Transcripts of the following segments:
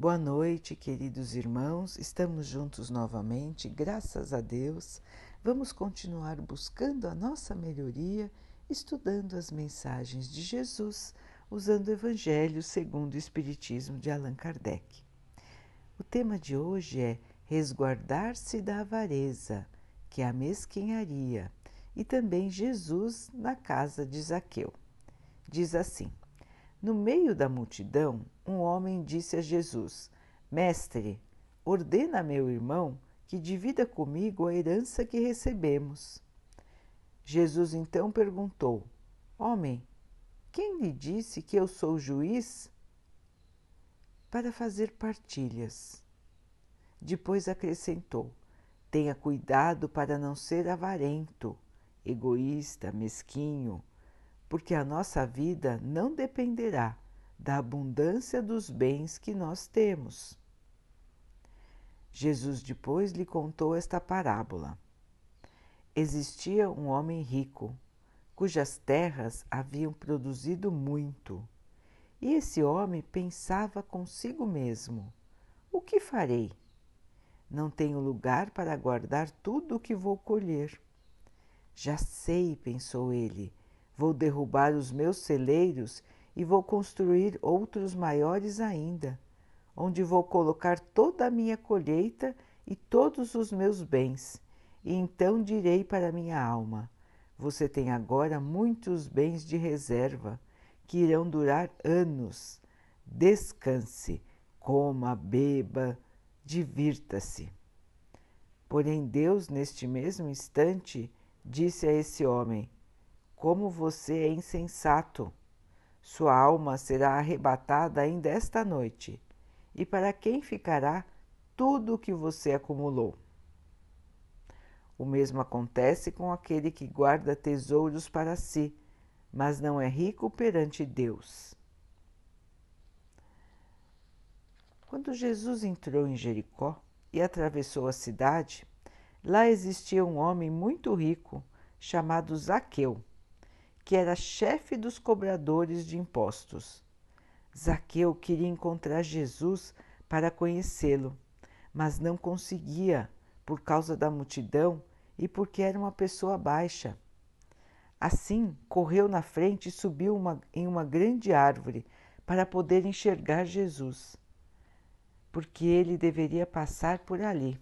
Boa noite, queridos irmãos. Estamos juntos novamente, graças a Deus. Vamos continuar buscando a nossa melhoria, estudando as mensagens de Jesus, usando o Evangelho segundo o Espiritismo de Allan Kardec. O tema de hoje é resguardar-se da avareza, que é a mesquinharia, e também Jesus na casa de Zaqueu. Diz assim: No meio da multidão, um homem disse a Jesus: Mestre, ordena a meu irmão que divida comigo a herança que recebemos. Jesus então perguntou: Homem, quem lhe disse que eu sou juiz? Para fazer partilhas. Depois acrescentou: Tenha cuidado para não ser avarento, egoísta, mesquinho, porque a nossa vida não dependerá da abundância dos bens que nós temos. Jesus depois lhe contou esta parábola. Existia um homem rico, cujas terras haviam produzido muito. E esse homem pensava consigo mesmo: O que farei? Não tenho lugar para guardar tudo o que vou colher. Já sei, pensou ele, vou derrubar os meus celeiros e vou construir outros maiores ainda, onde vou colocar toda a minha colheita e todos os meus bens. E então direi para minha alma: Você tem agora muitos bens de reserva que irão durar anos. Descanse, coma, beba, divirta-se. Porém, Deus, neste mesmo instante, disse a esse homem: Como você é insensato! Sua alma será arrebatada ainda esta noite. E para quem ficará tudo o que você acumulou? O mesmo acontece com aquele que guarda tesouros para si, mas não é rico perante Deus. Quando Jesus entrou em Jericó e atravessou a cidade, lá existia um homem muito rico chamado Zaqueu que era chefe dos cobradores de impostos. Zaqueu queria encontrar Jesus para conhecê-lo, mas não conseguia por causa da multidão e porque era uma pessoa baixa. Assim, correu na frente e subiu uma, em uma grande árvore para poder enxergar Jesus, porque ele deveria passar por ali.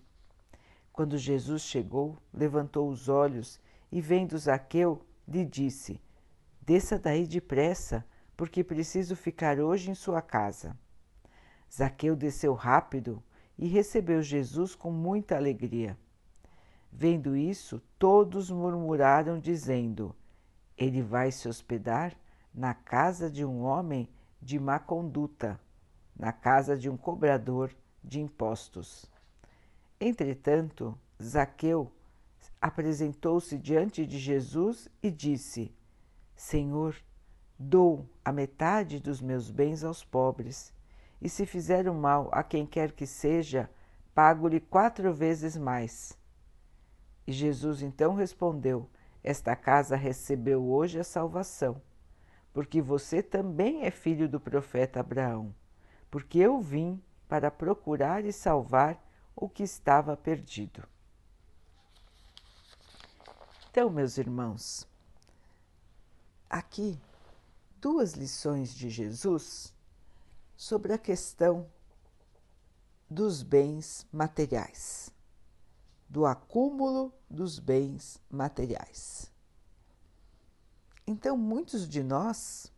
Quando Jesus chegou, levantou os olhos e, vendo Zaqueu, lhe disse: Desça daí depressa, porque preciso ficar hoje em sua casa. Zaqueu desceu rápido e recebeu Jesus com muita alegria. Vendo isso, todos murmuraram, dizendo: Ele vai se hospedar na casa de um homem de má conduta, na casa de um cobrador de impostos. Entretanto, Zaqueu apresentou-se diante de Jesus e disse: Senhor, dou a metade dos meus bens aos pobres, e se fizer o mal a quem quer que seja, pago-lhe quatro vezes mais. E Jesus então respondeu: Esta casa recebeu hoje a salvação, porque você também é filho do profeta Abraão, porque eu vim para procurar e salvar o que estava perdido. Então, meus irmãos, aqui duas lições de Jesus sobre a questão dos bens materiais, do acúmulo dos bens materiais. Então, muitos de nós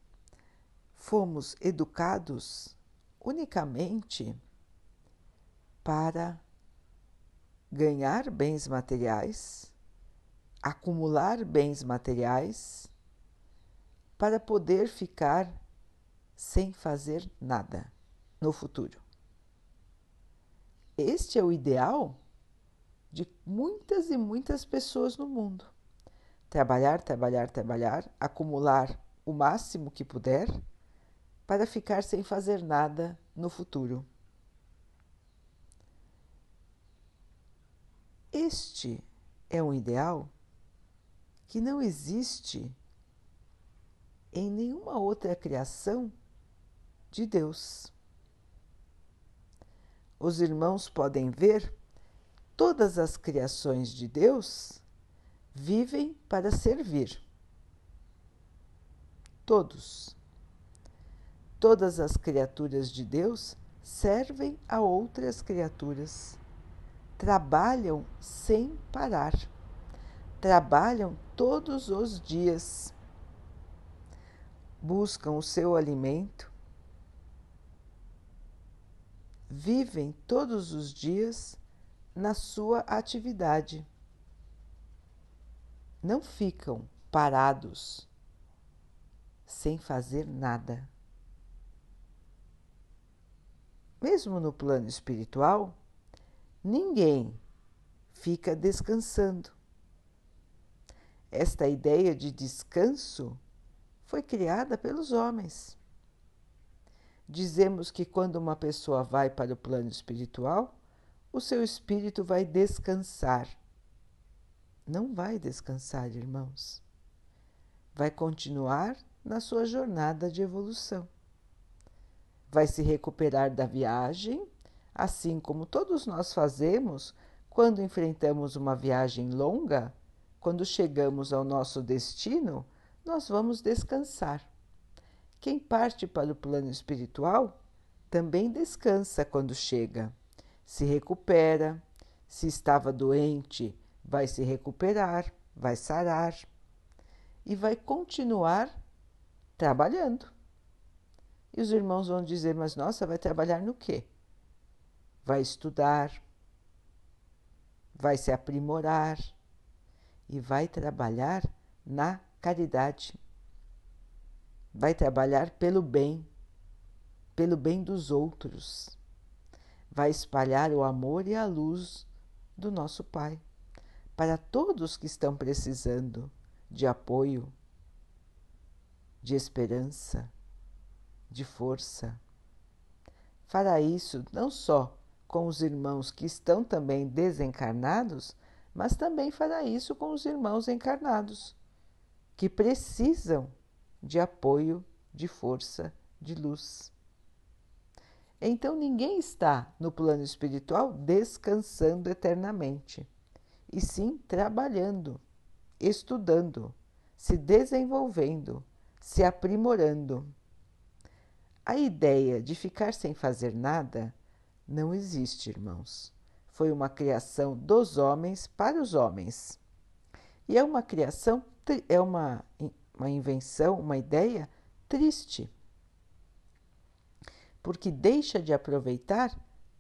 fomos educados unicamente para ganhar bens materiais, acumular bens materiais para poder ficar sem fazer nada no futuro. Este é o ideal de muitas e muitas pessoas no mundo. Trabalhar, trabalhar, trabalhar, acumular o máximo que puder para ficar sem fazer nada no futuro. Este é um ideal que não existe em nenhuma outra criação de Deus. os irmãos podem ver, todas as criações de Deus vivem para servir. Todos. Todas as criaturas de Deus servem a outras criaturas. Trabalham sem parar. Trabalham todos os dias. Buscam o seu alimento. Vivem todos os dias na sua atividade. Não ficam parados sem fazer nada. Mesmo no plano espiritual, ninguém fica descansando. Esta ideia de descanso foi criada pelos homens. Dizemos que quando uma pessoa vai para o plano espiritual, o seu espírito vai descansar. Não vai descansar, irmãos. Vai continuar na sua jornada de evolução vai se recuperar da viagem, assim como todos nós fazemos quando enfrentamos uma viagem longa, quando chegamos ao nosso destino, nós vamos descansar. Quem parte para o plano espiritual também descansa quando chega, se recupera, se estava doente, vai se recuperar, vai sarar e vai continuar trabalhando. E os irmãos vão dizer: Mas nossa, vai trabalhar no quê? Vai estudar, vai se aprimorar e vai trabalhar na caridade. Vai trabalhar pelo bem, pelo bem dos outros. Vai espalhar o amor e a luz do nosso Pai para todos que estão precisando de apoio, de esperança de força. Fará isso não só com os irmãos que estão também desencarnados, mas também fará isso com os irmãos encarnados, que precisam de apoio, de força, de luz. Então ninguém está no plano espiritual descansando eternamente, e sim trabalhando, estudando, se desenvolvendo, se aprimorando. A ideia de ficar sem fazer nada não existe, irmãos. Foi uma criação dos homens para os homens. E é uma criação, é uma, uma invenção, uma ideia triste, porque deixa de aproveitar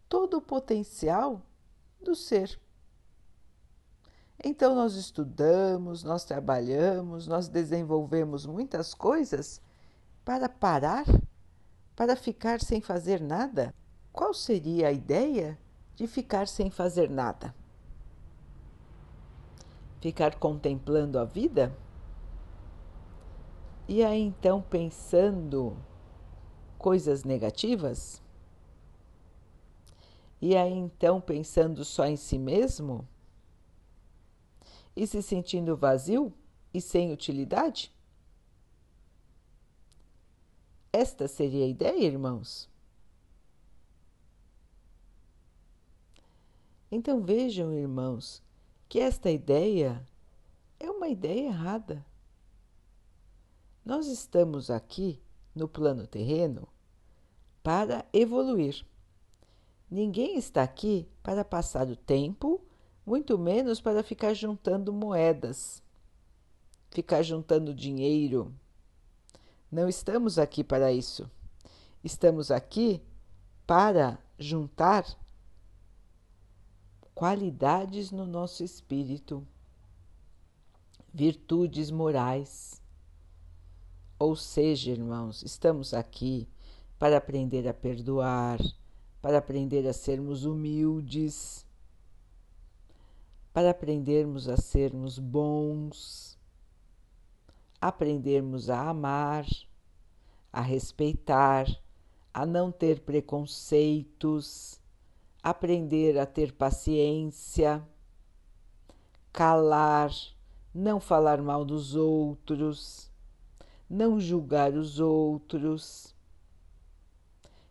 todo o potencial do ser. Então, nós estudamos, nós trabalhamos, nós desenvolvemos muitas coisas para parar para ficar sem fazer nada? Qual seria a ideia de ficar sem fazer nada? Ficar contemplando a vida? E aí então pensando coisas negativas? E aí então pensando só em si mesmo? E se sentindo vazio e sem utilidade? Esta seria a ideia, irmãos? Então vejam, irmãos, que esta ideia é uma ideia errada. Nós estamos aqui no plano terreno para evoluir. Ninguém está aqui para passar o tempo, muito menos para ficar juntando moedas, ficar juntando dinheiro não estamos aqui para isso. Estamos aqui para juntar qualidades no nosso espírito, virtudes morais. Ou seja, irmãos, estamos aqui para aprender a perdoar, para aprender a sermos humildes, para aprendermos a sermos bons aprendermos a amar, a respeitar, a não ter preconceitos, aprender a ter paciência, calar, não falar mal dos outros, não julgar os outros.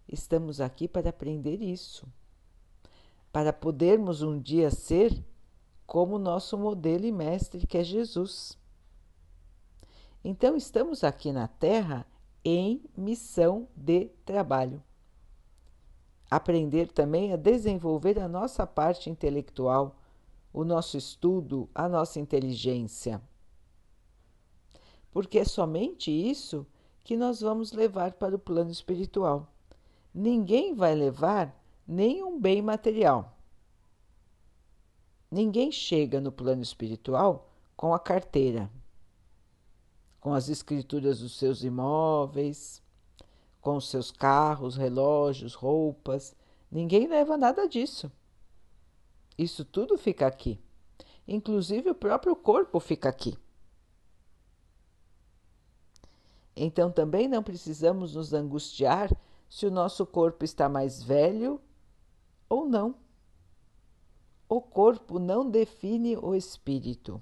Estamos aqui para aprender isso. para podermos um dia ser como nosso modelo e mestre, que é Jesus. Então, estamos aqui na Terra em missão de trabalho. Aprender também a desenvolver a nossa parte intelectual, o nosso estudo, a nossa inteligência. Porque é somente isso que nós vamos levar para o plano espiritual. Ninguém vai levar nenhum bem material. Ninguém chega no plano espiritual com a carteira, com as escrituras dos seus imóveis, com seus carros, relógios, roupas. Ninguém leva nada disso. Isso tudo fica aqui. Inclusive o próprio corpo fica aqui. Então também não precisamos nos angustiar se o nosso corpo está mais velho ou não. O corpo não define o espírito.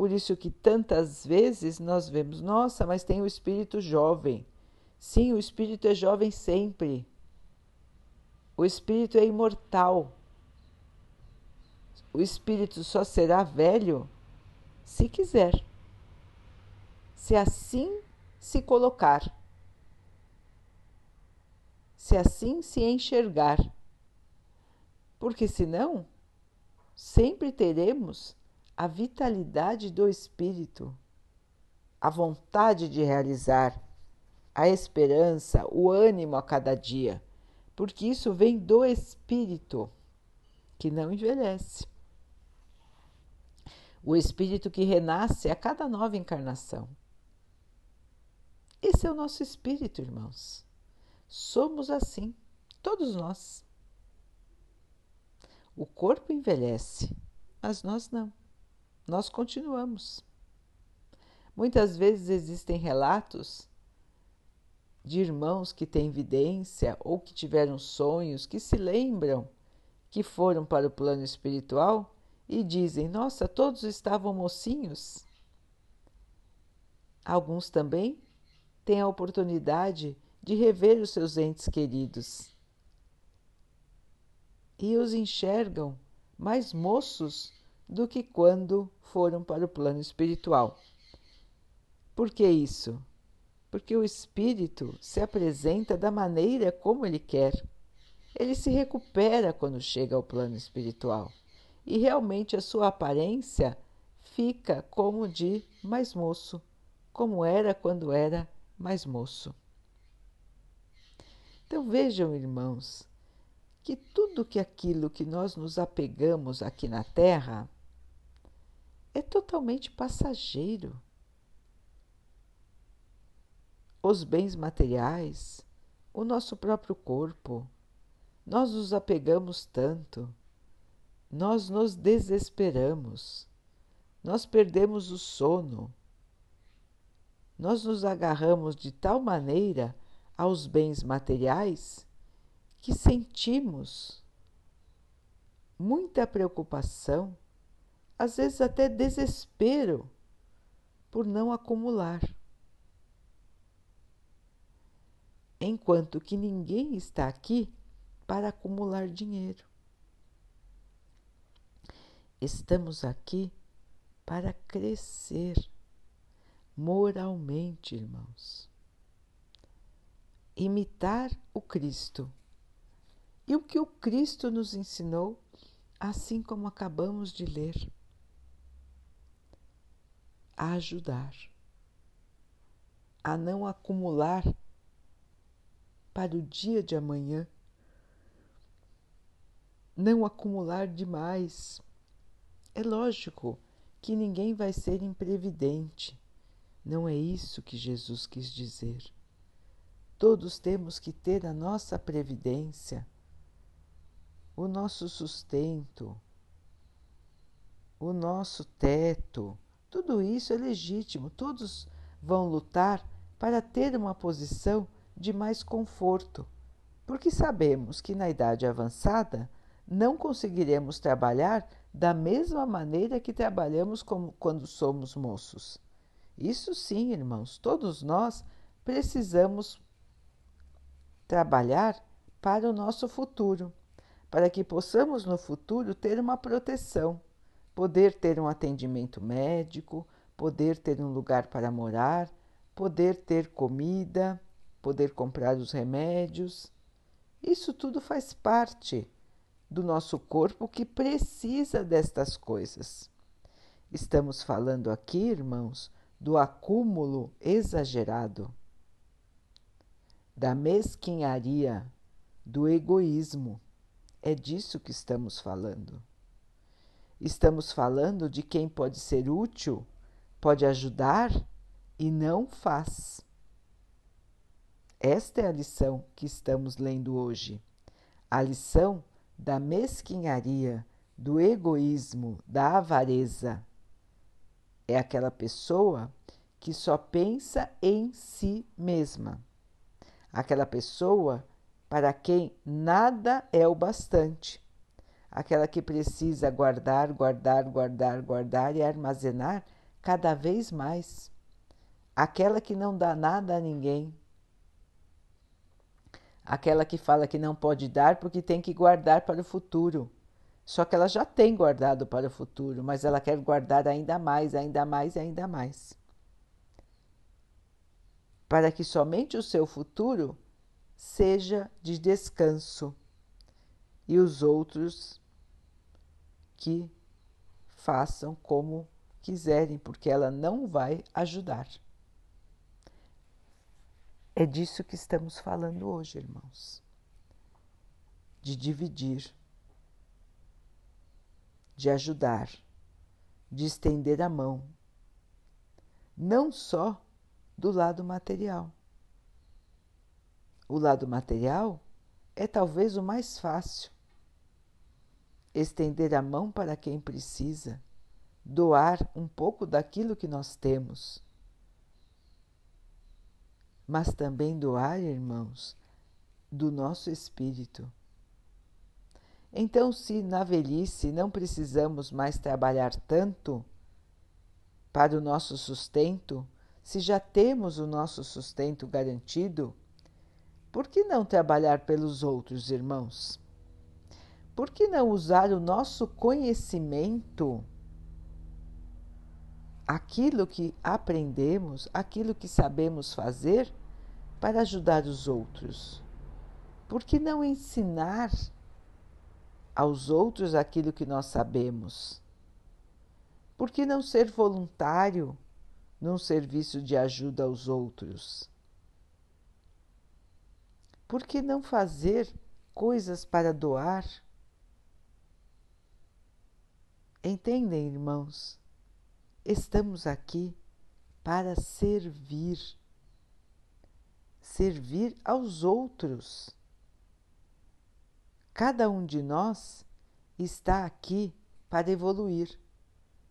Por isso que tantas vezes nós vemos, nossa, mas tem o espírito jovem. Sim, o espírito é jovem sempre. O espírito é imortal. O espírito só será velho se quiser. Se assim se colocar. Se assim se enxergar porque senão sempre teremos a vitalidade do espírito, a vontade de realizar, a esperança, o ânimo a cada dia, porque isso vem do espírito que não envelhece. O espírito que renasce a cada nova encarnação. Esse é o nosso espírito, irmãos. Somos assim, todos nós. O corpo envelhece, mas nós não. Nós continuamos. Muitas vezes existem relatos de irmãos que têm vidência ou que tiveram sonhos, que se lembram que foram para o plano espiritual e dizem: Nossa, todos estavam mocinhos. Alguns também têm a oportunidade de rever os seus entes queridos e os enxergam mais moços do que quando foram para o plano espiritual. Por que isso? Porque o espírito se apresenta da maneira como ele quer. Ele se recupera quando chega ao plano espiritual e realmente a sua aparência fica como de mais moço, como era quando era mais moço. Então vejam, irmãos, que tudo que aquilo que nós nos apegamos aqui na Terra é totalmente passageiro. Os bens materiais, o nosso próprio corpo, nós nos apegamos tanto, nós nos desesperamos, nós perdemos o sono, nós nos agarramos de tal maneira aos bens materiais que sentimos muita preocupação, às vezes até desespero por não acumular. Enquanto que ninguém está aqui para acumular dinheiro. Estamos aqui para crescer moralmente, irmãos. Imitar o Cristo e o que o Cristo nos ensinou, assim como acabamos de ler. A ajudar, a não acumular para o dia de amanhã, não acumular demais. É lógico que ninguém vai ser imprevidente. Não é isso que Jesus quis dizer. Todos temos que ter a nossa previdência o nosso sustento, o nosso teto, tudo isso é legítimo. Todos vão lutar para ter uma posição de mais conforto, porque sabemos que na idade avançada não conseguiremos trabalhar da mesma maneira que trabalhamos quando somos moços. Isso sim, irmãos, todos nós precisamos trabalhar para o nosso futuro, para que possamos no futuro ter uma proteção, poder ter um atendimento médico, poder ter um lugar para morar, poder ter comida, poder comprar os remédios. Isso tudo faz parte do nosso corpo que precisa destas coisas. Estamos falando aqui, irmãos, do acúmulo exagerado, da mesquinharia, do egoísmo. É disso que estamos falando. Estamos falando de quem pode ser útil, pode ajudar e não faz. Esta é a lição que estamos lendo hoje. A lição da mesquinharia, do egoísmo, da avareza. É aquela pessoa que só pensa em si mesma. Aquela pessoa para quem nada é o bastante. Aquela que precisa guardar, guardar, guardar, guardar e armazenar cada vez mais aquela que não dá nada a ninguém, aquela que fala que não pode dar porque tem que guardar para o futuro. Só que ela já tem guardado para o futuro, mas ela quer guardar ainda mais, ainda mais, ainda mais. Para que somente o seu futuro seja de descanso e os outros que façam como quiserem, porque ela não vai ajudar. É disso que estamos falando hoje, irmãos. De dividir, de ajudar, de estender a mão, não só do lado material. O lado material é talvez o mais fácil. Estender a mão para quem precisa, doar um pouco daquilo que nós temos mas também doar, irmãos, do nosso espírito. Então, se na velhice não precisamos mais trabalhar tanto para o nosso sustento, se já temos o nosso sustento garantido, por que não trabalhar pelos outros, irmãos? Por que não usar o nosso conhecimento, aquilo que aprendemos, aquilo que sabemos fazer, para ajudar os outros? Por que não ensinar aos outros aquilo que nós sabemos? Por que não ser voluntário num serviço de ajuda aos outros? Por que não fazer coisas para doar? Entendem, irmãos? Estamos aqui para servir servir aos outros. Cada um de nós está aqui para evoluir.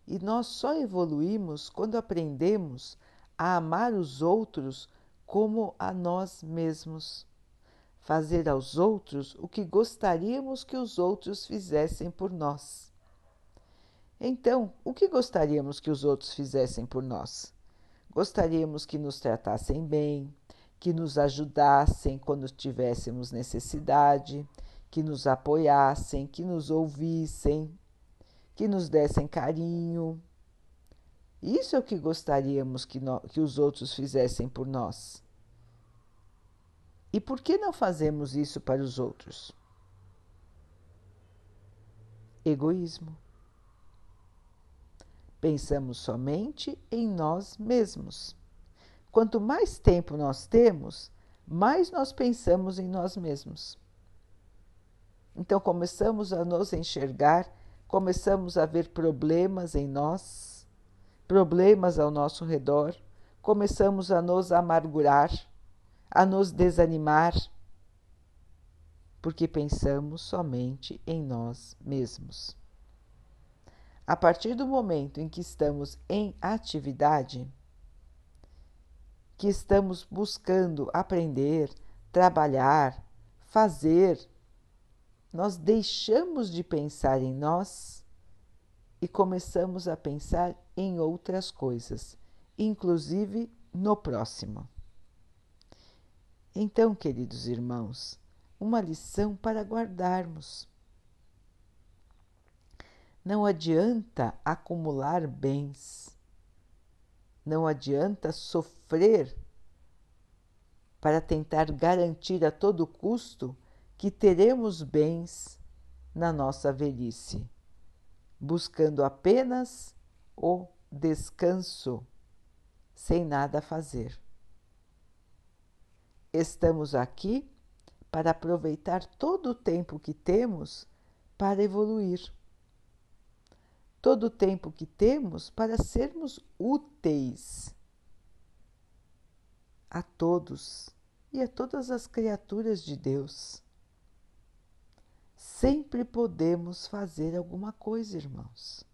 E nós só evoluímos quando aprendemos a amar os outros como a nós mesmos. Fazer aos outros o que gostaríamos que os outros fizessem por nós. Então, o que gostaríamos que os outros fizessem por nós? Gostaríamos que nos tratassem bem, que nos ajudassem quando tivéssemos necessidade, que nos apoiassem, que nos ouvissem, que nos dessem carinho. Isso é o que gostaríamos que, nós, que os outros fizessem por nós. E por que não fazemos isso para os outros? Egoísmo. Pensamos somente em nós mesmos. Quanto mais tempo nós temos, mais nós pensamos em nós mesmos. Então começamos a nos enxergar, começamos a ver problemas em nós, problemas ao nosso redor, começamos a nos amargurar, a nos desanimar, porque pensamos somente em nós mesmos. A partir do momento em que estamos em atividade, que estamos buscando aprender, trabalhar, fazer, nós deixamos de pensar em nós e começamos a pensar em outras coisas, inclusive no próximo. Então, queridos irmãos, uma lição para guardarmos. Não adianta acumular bens, não adianta sofrer para tentar garantir a todo custo que teremos bens na nossa velhice, buscando apenas o descanso, sem nada fazer. Estamos aqui para aproveitar todo o tempo que temos para evoluir. Todo o tempo que temos para sermos úteis a todos e a todas as criaturas de Deus. Sempre podemos fazer alguma coisa, irmãos.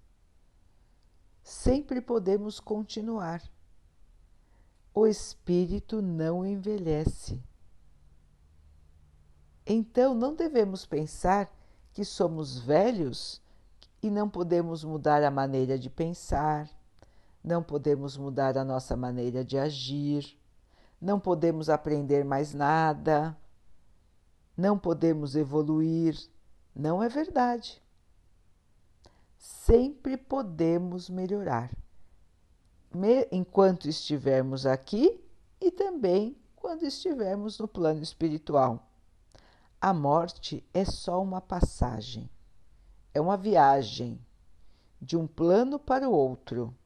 Sempre podemos continuar. O espírito não envelhece. Então não devemos pensar que somos velhos e não podemos mudar a maneira de pensar, não podemos mudar a nossa maneira de agir, não podemos aprender mais nada, não podemos evoluir. Não é verdade. Sempre podemos melhorar, enquanto estivermos aqui e também quando estivermos no plano espiritual. A morte é só uma passagem, é uma viagem de um plano para o outro.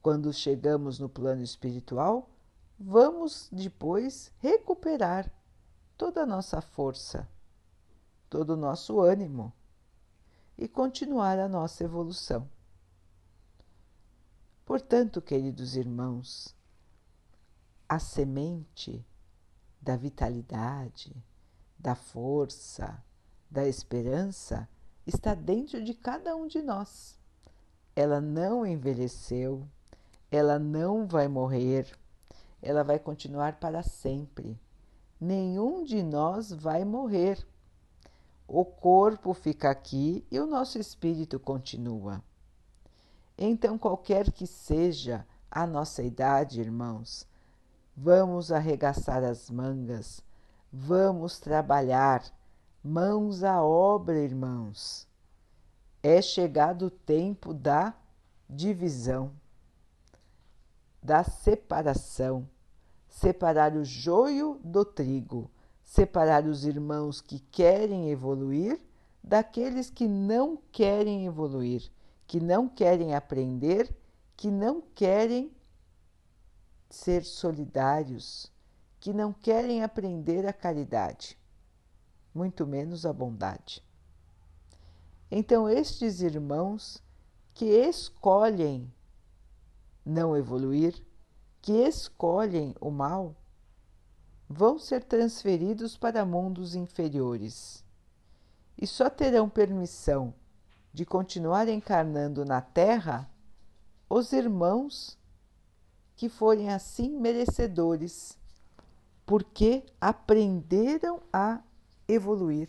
Quando chegamos no plano espiritual, vamos depois recuperar toda a nossa força, todo o nosso ânimo e continuar a nossa evolução. Portanto, queridos irmãos, a semente da vitalidade, da força, da esperança está dentro de cada um de nós. Ela não envelheceu, ela não vai morrer, ela vai continuar para sempre. Nenhum de nós vai morrer. O corpo fica aqui e o nosso espírito continua. Então, qualquer que seja a nossa idade, irmãos, vamos arregaçar as mangas, vamos trabalhar, mãos à obra, irmãos. É chegado o tempo da divisão, da separação, separar o joio do trigo. Separar os irmãos que querem evoluir daqueles que não querem evoluir, que não querem aprender, que não querem ser solidários, que não querem aprender a caridade, muito menos a bondade. Então, estes irmãos que escolhem não evoluir, que escolhem o mal, vão ser transferidos para mundos inferiores e só terão permissão de continuar encarnando na Terra os irmãos que forem assim merecedores, porque aprenderam a evoluir,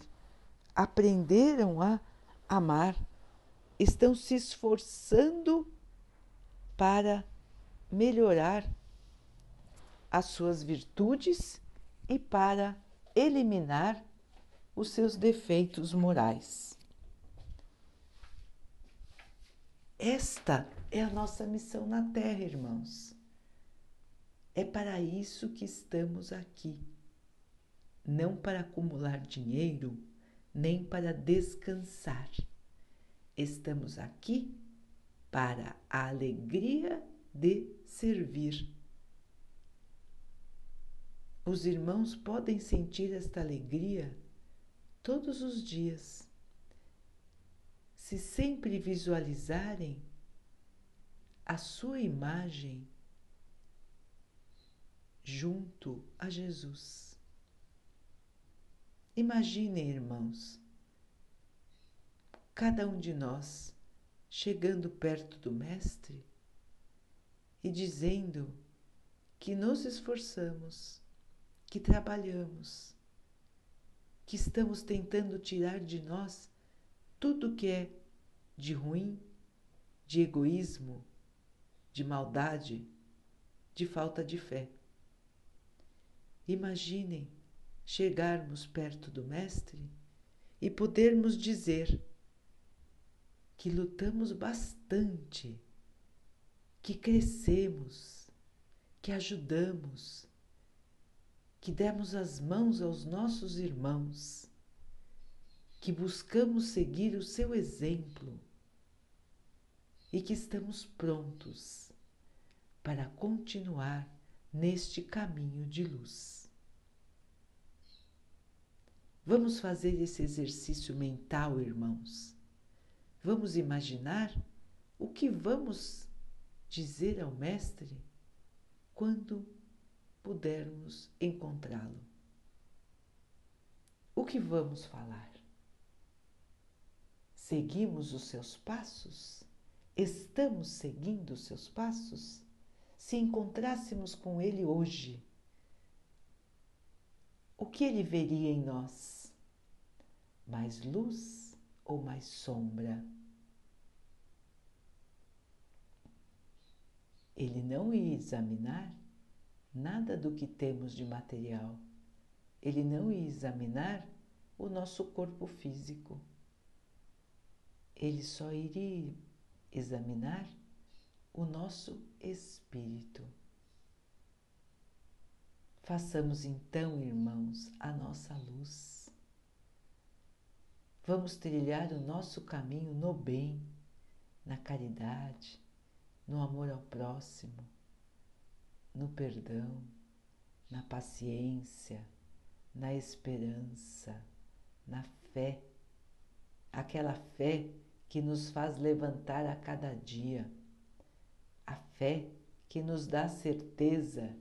aprenderam a amar, estão se esforçando para melhorar as suas virtudes e para eliminar os seus defeitos morais. Esta é a nossa missão na Terra, irmãos. É para isso que estamos aqui. Não para acumular dinheiro, nem para descansar. Estamos aqui para a alegria de servir os irmãos podem sentir esta alegria todos os dias, se sempre visualizarem a sua imagem junto a Jesus. Imaginem, irmãos, cada um de nós chegando perto do Mestre e dizendo que nos esforçamos que trabalhamos, que estamos tentando tirar de nós tudo que é de ruim, de egoísmo, de maldade, de falta de fé. Imaginem chegarmos perto do Mestre e podermos dizer que lutamos bastante, que crescemos, que ajudamos, que demos as mãos aos nossos irmãos, que buscamos seguir o seu exemplo e que estamos prontos para continuar neste caminho de luz. Vamos fazer esse exercício mental, irmãos. Vamos imaginar o que vamos dizer ao Mestre quando pudermos encontrá-lo. O que vamos falar? Seguimos os seus passos? Estamos seguindo os seus passos? Se encontrássemos com ele hoje, o que ele veria em nós? Mais luz ou mais sombra? Ele não ia examinar nada do que temos de material. Ele não ia examinar o nosso corpo físico. Ele só iria examinar o nosso espírito. Façamos então, irmãos, a nossa luz. Vamos trilhar o nosso caminho no bem, na caridade, no amor ao próximo, no perdão, na paciência, na esperança, na fé, aquela fé que nos faz levantar a cada dia, a fé que nos dá certeza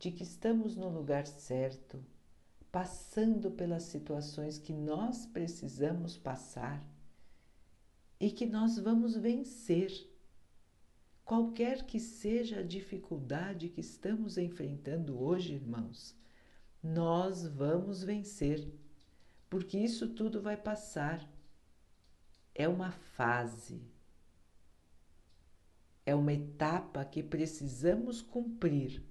de que estamos no lugar certo, passando pelas situações que nós precisamos passar e que nós vamos vencer. Qualquer que seja a dificuldade que estamos enfrentando hoje, irmãos, nós vamos vencer, porque isso tudo vai passar é uma fase, é uma etapa que precisamos cumprir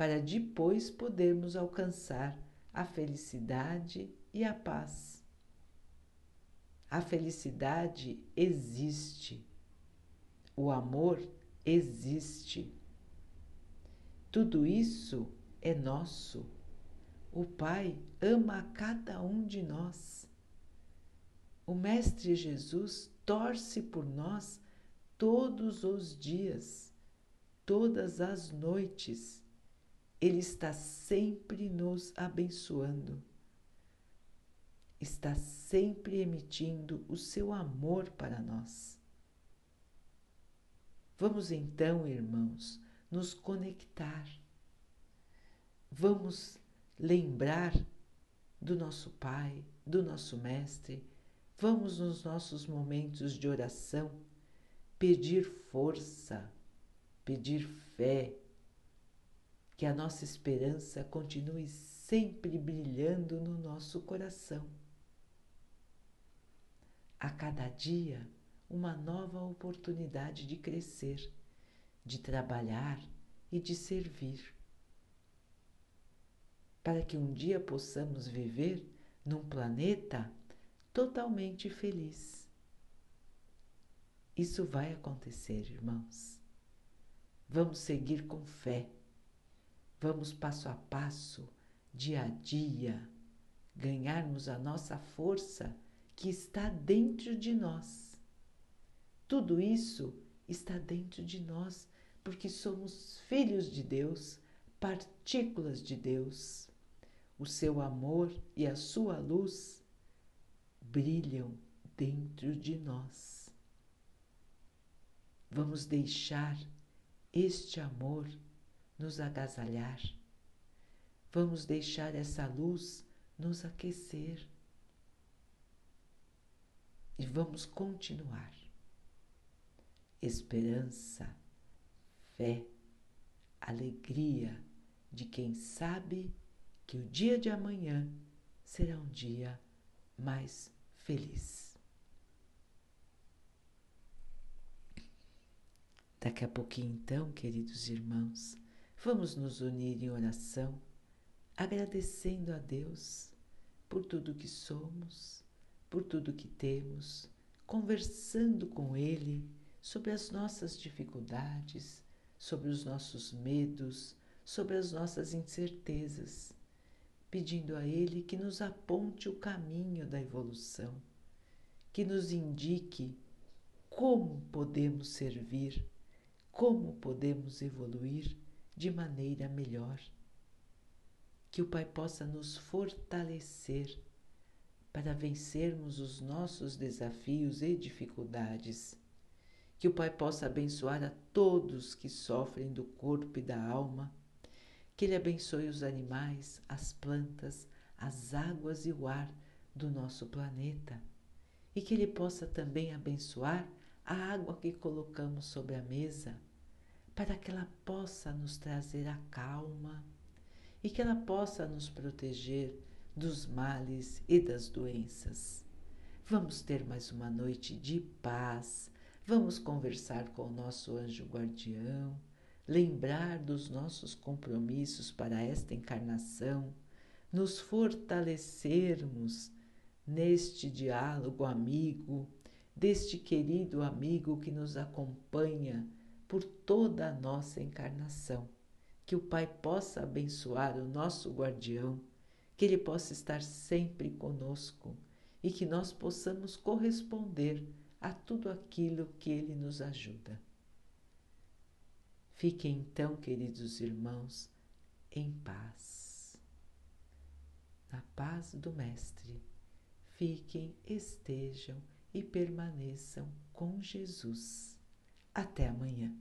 para depois podermos alcançar a felicidade e a paz. A felicidade existe, o amor existe. Tudo isso é nosso. O Pai ama a cada um de nós. O Mestre Jesus torce por nós todos os dias, todas as noites. Ele está sempre nos abençoando, está sempre emitindo o seu amor para nós. Vamos então, irmãos, nos conectar. Vamos lembrar do nosso Pai, do nosso Mestre Vamos nos nossos momentos de oração pedir força, pedir fé, que a nossa esperança continue sempre brilhando no nosso coração. A cada dia, uma nova oportunidade de crescer, de trabalhar e de servir. Para que um dia possamos viver num planeta totalmente feliz. Isso vai acontecer, irmãos. Vamos seguir com fé. Vamos passo a passo, dia a dia, ganharmos a nossa força que está dentro de nós. Tudo isso está dentro de nós porque somos filhos de Deus, partículas de Deus. O seu amor e a sua luz brilham dentro de nós. Vamos deixar este amor nos agasalhar. Vamos deixar essa luz nos aquecer. E vamos continuar. Esperança, fé, alegria de quem sabe que o dia de amanhã será um dia mais feliz. Daqui a pouquinho, então, queridos irmãos, vamos nos unir em oração, agradecendo a Deus por tudo que somos, por tudo que temos, conversando com Ele sobre as nossas dificuldades, sobre os nossos medos, sobre as nossas incertezas, pedindo a Ele que nos aponte o caminho da evolução, que nos indique como podemos servir, como podemos evoluir de maneira melhor. Que o Pai possa nos fortalecer para vencermos os nossos desafios e dificuldades. Que o Pai possa abençoar a todos que sofrem do corpo e da alma. Que Ele abençoe os animais, as plantas, as águas e o ar do nosso planeta. E que Ele possa também abençoar a água que colocamos sobre a mesa, para que ela possa nos trazer a calma e que ela possa nos proteger dos males e das doenças. Vamos ter mais uma noite de paz, vamos conversar com o nosso anjo guardião, lembrar dos nossos compromissos para esta encarnação, nos fortalecermos neste diálogo amigo, deste querido amigo que nos acompanha por toda a nossa encarnação. Que o Pai possa abençoar o nosso guardião que Ele possa estar sempre conosco e que nós possamos corresponder a tudo aquilo que Ele nos ajuda. Fiquem então, queridos irmãos, em paz. Na paz do Mestre, fiquem, estejam e permaneçam com Jesus. Até amanhã.